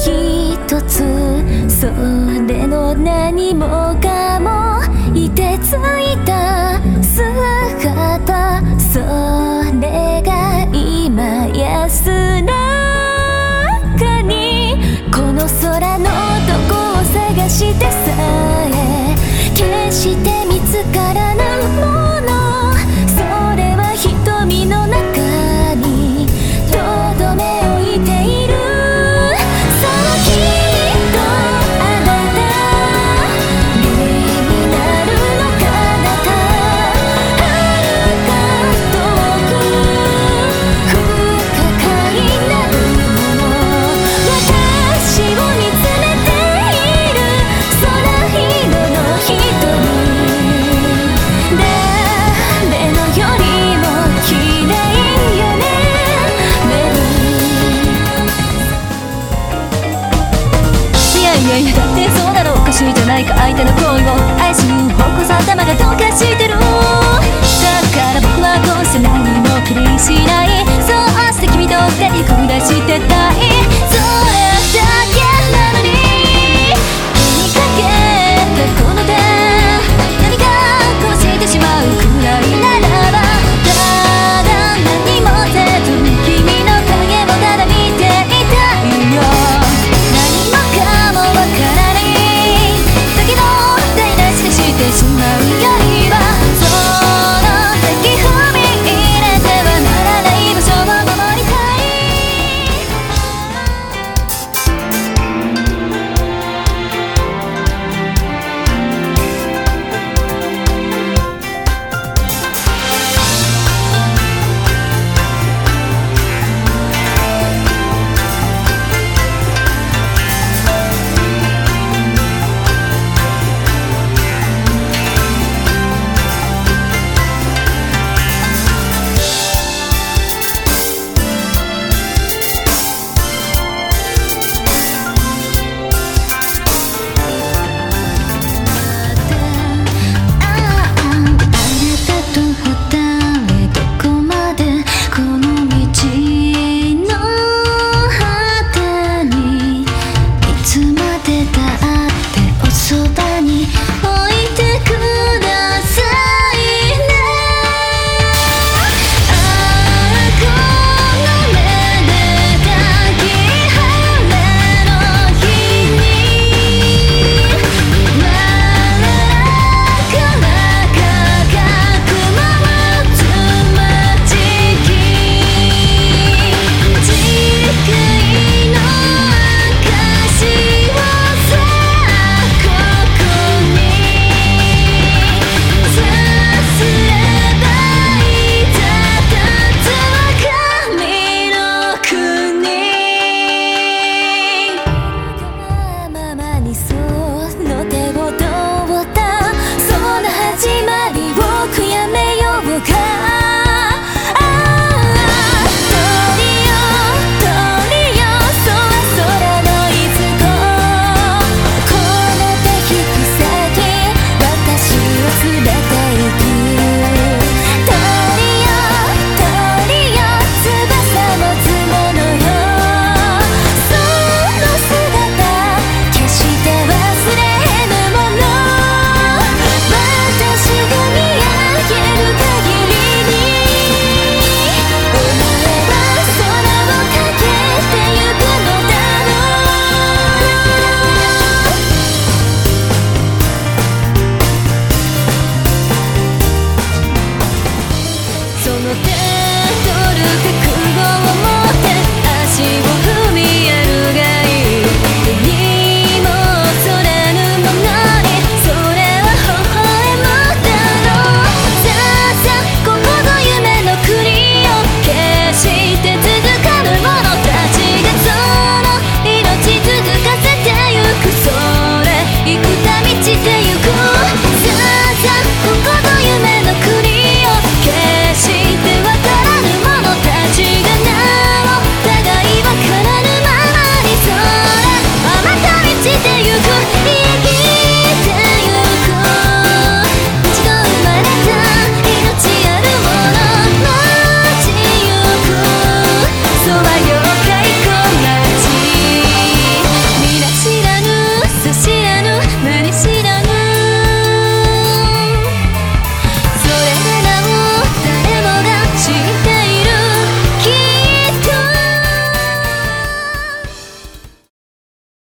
ひと一つ